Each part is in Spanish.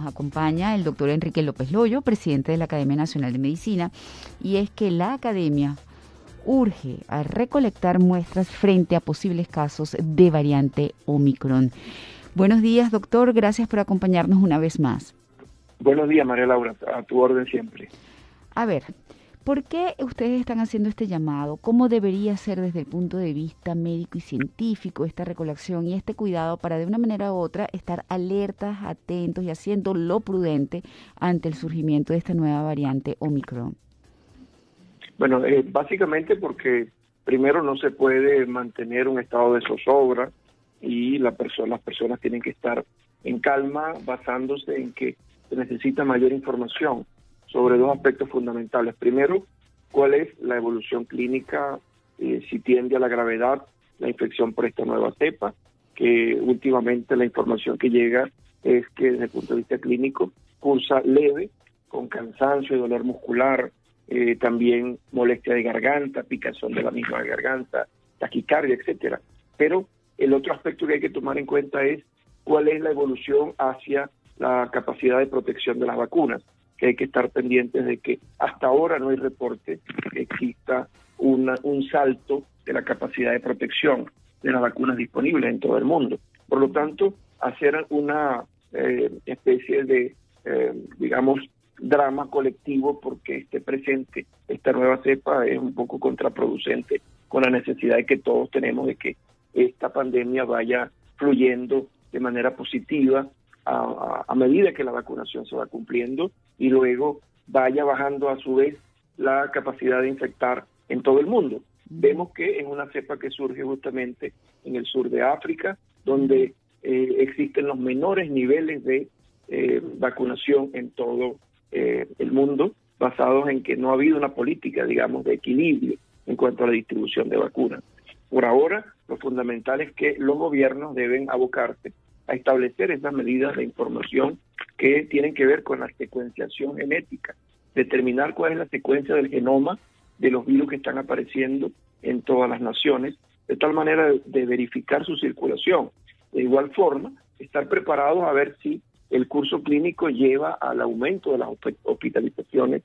nos acompaña el doctor Enrique López Loyo, presidente de la Academia Nacional de Medicina, y es que la academia urge a recolectar muestras frente a posibles casos de variante Omicron. Buenos días, doctor. Gracias por acompañarnos una vez más. Buenos días, María Laura. A tu orden siempre. A ver, ¿por qué ustedes están haciendo este llamado? ¿Cómo debería ser desde el punto de vista médico y científico esta recolección y este cuidado para de una manera u otra estar alertas, atentos y haciendo lo prudente ante el surgimiento de esta nueva variante Omicron? Bueno, eh, básicamente porque primero no se puede mantener un estado de zozobra y la las personas tienen que estar en calma basándose en que se necesita mayor información sobre dos aspectos fundamentales. Primero, cuál es la evolución clínica, eh, si tiende a la gravedad la infección por esta nueva cepa, que últimamente la información que llega es que desde el punto de vista clínico cursa leve, con cansancio y dolor muscular, eh, también molestia de garganta, picazón de la misma garganta, taquicardia, etcétera. Pero el otro aspecto que hay que tomar en cuenta es cuál es la evolución hacia la capacidad de protección de las vacunas, que hay que estar pendientes de que hasta ahora no hay reporte que exista una, un salto de la capacidad de protección de las vacunas disponibles en todo el mundo. Por lo tanto, hacer una eh, especie de, eh, digamos, drama colectivo porque esté presente esta nueva cepa es un poco contraproducente con la necesidad que todos tenemos de que esta pandemia vaya fluyendo de manera positiva a, medida que la vacunación se va cumpliendo y luego vaya bajando a su vez la capacidad de infectar en todo el mundo. Vemos que es una cepa que surge justamente en el sur de África, donde eh, existen los menores niveles de eh, vacunación en todo eh, el mundo basados en que no ha habido una política, digamos, de equilibrio en cuanto a la distribución de vacunas. Por ahora, lo fundamental es que los gobiernos deben abocarse a establecer esas medidas de información que tienen que ver con la secuenciación genética, determinar cuál es la secuencia del genoma de los virus que están apareciendo en todas las naciones, de tal manera de verificar su circulación. De igual forma, estar preparados a ver si el curso clínico lleva al aumento de las hospitalizaciones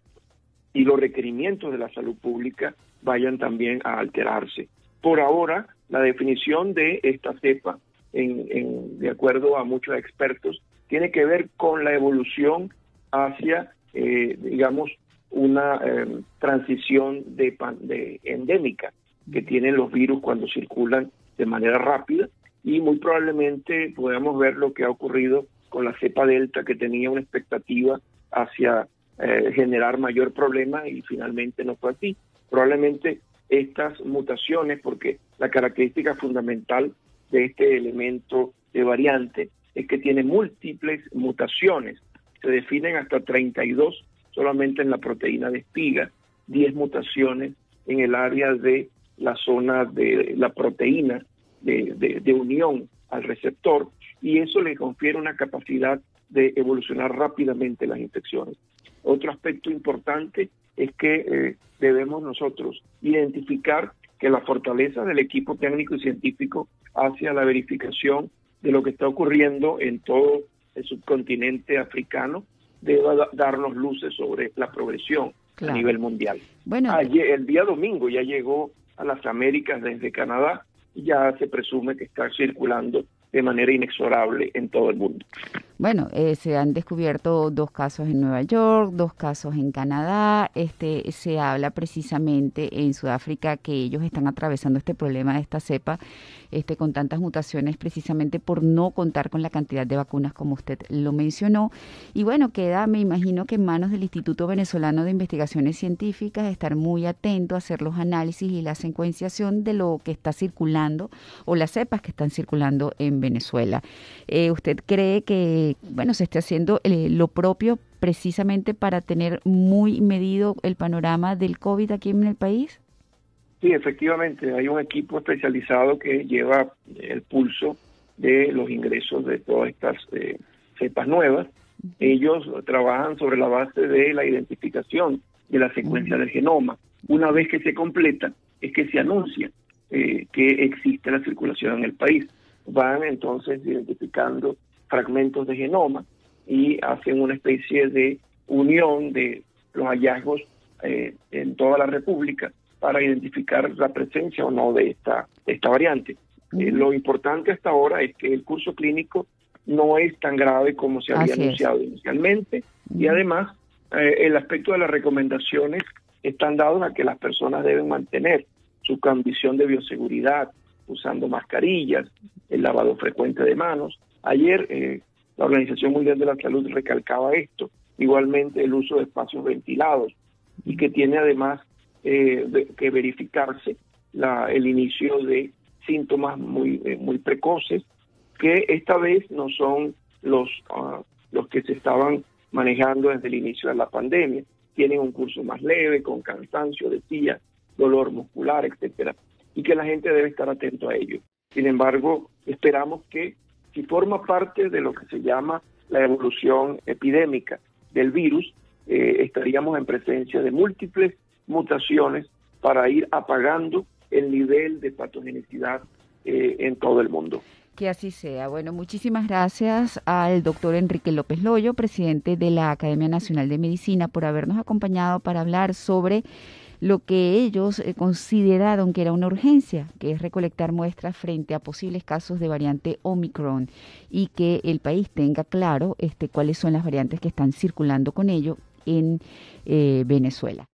y los requerimientos de la salud pública vayan también a alterarse. Por ahora, la definición de esta cepa, en, de acuerdo a muchos expertos, tiene que ver con la evolución hacia, eh, digamos, una em, transición de, de endémica que tienen los virus cuando circulan de manera rápida y muy probablemente podamos ver lo que ha ocurrido con la cepa delta que tenía una expectativa hacia eh, generar mayor problema y finalmente no fue así. Probablemente estas mutaciones, porque la característica fundamental de este elemento de variante es que tiene múltiples mutaciones, se definen hasta 32 solamente en la proteína de espiga, 10 mutaciones en el área de la zona de la proteína de, de unión al receptor y eso le confiere una capacidad de evolucionar rápidamente las infecciones. Otro aspecto importante es que eh, debemos nosotros identificar que la fortaleza del equipo técnico y científico hacia la verificación de lo que está ocurriendo en todo el subcontinente africano deba darnos luces sobre la progresión a nivel mundial. Bueno, Ayer, el día domingo ya llegó a las Américas desde Canadá y ya se presume que está circulando de manera inexorable en todo el mundo. Bueno, eh, se han descubierto dos casos en Nueva York, dos casos en Canadá. Este se habla precisamente en Sudáfrica que ellos están atravesando este problema de esta cepa, este con tantas mutaciones precisamente por no contar con la cantidad de vacunas como usted lo mencionó. Y bueno, queda, me imagino que en manos del Instituto Venezolano de Investigaciones Científicas estar muy atento a hacer los análisis y la secuenciación de lo que está circulando o las cepas que están circulando en Venezuela. Eh, ¿Usted cree que, bueno, se esté haciendo eh, lo propio precisamente para tener muy medido el panorama del COVID aquí en el país? Sí, efectivamente, hay un equipo especializado que lleva el pulso de los ingresos de todas estas eh, cepas nuevas. Ellos trabajan sobre la base de la identificación de la secuencia del genoma. Una vez que se completa, es que se anuncia que existe la circulación en el país van entonces identificando fragmentos de genoma y hacen una especie de unión de los hallazgos eh, en toda la República para identificar la presencia o no de esta, esta variante. Eh, lo importante hasta ahora es que el curso clínico no es tan grave como se había anunciado inicialmente y además eh, el aspecto de las recomendaciones están dados a que las personas deben mantener su condición de bioseguridad usando mascarillas, el lavado frecuente de manos. Ayer eh, la Organización Mundial de la Salud recalcaba esto, igualmente el uso de espacios ventilados y que tiene además eh, que verificarse la, el inicio de síntomas muy, eh, muy precoces, que esta vez no son los, ah, los que se estaban manejando desde el inicio de la pandemia. Tienen un curso más leve, con cansancio, decía, dolor muscular, etcétera, y que la gente debe estar atento a ello. Sin embargo, esperamos que si forma parte de lo que se llama la evolución epidémica del virus, eh, estaríamos en presencia de múltiples mutaciones para ir apagando el nivel de patogenicidad eh, en todo el mundo. Que así sea. Bueno, muchísimas gracias al doctor Enrique López Loyo, presidente de la Academia Nacional de Medicina, por habernos acompañado para hablar sobre lo que ellos eh, consideraron que era una urgencia, que es recolectar muestras frente a posibles casos de variante Omicron y que el país tenga claro este, cuáles son las variantes que están circulando con ello en eh, Venezuela.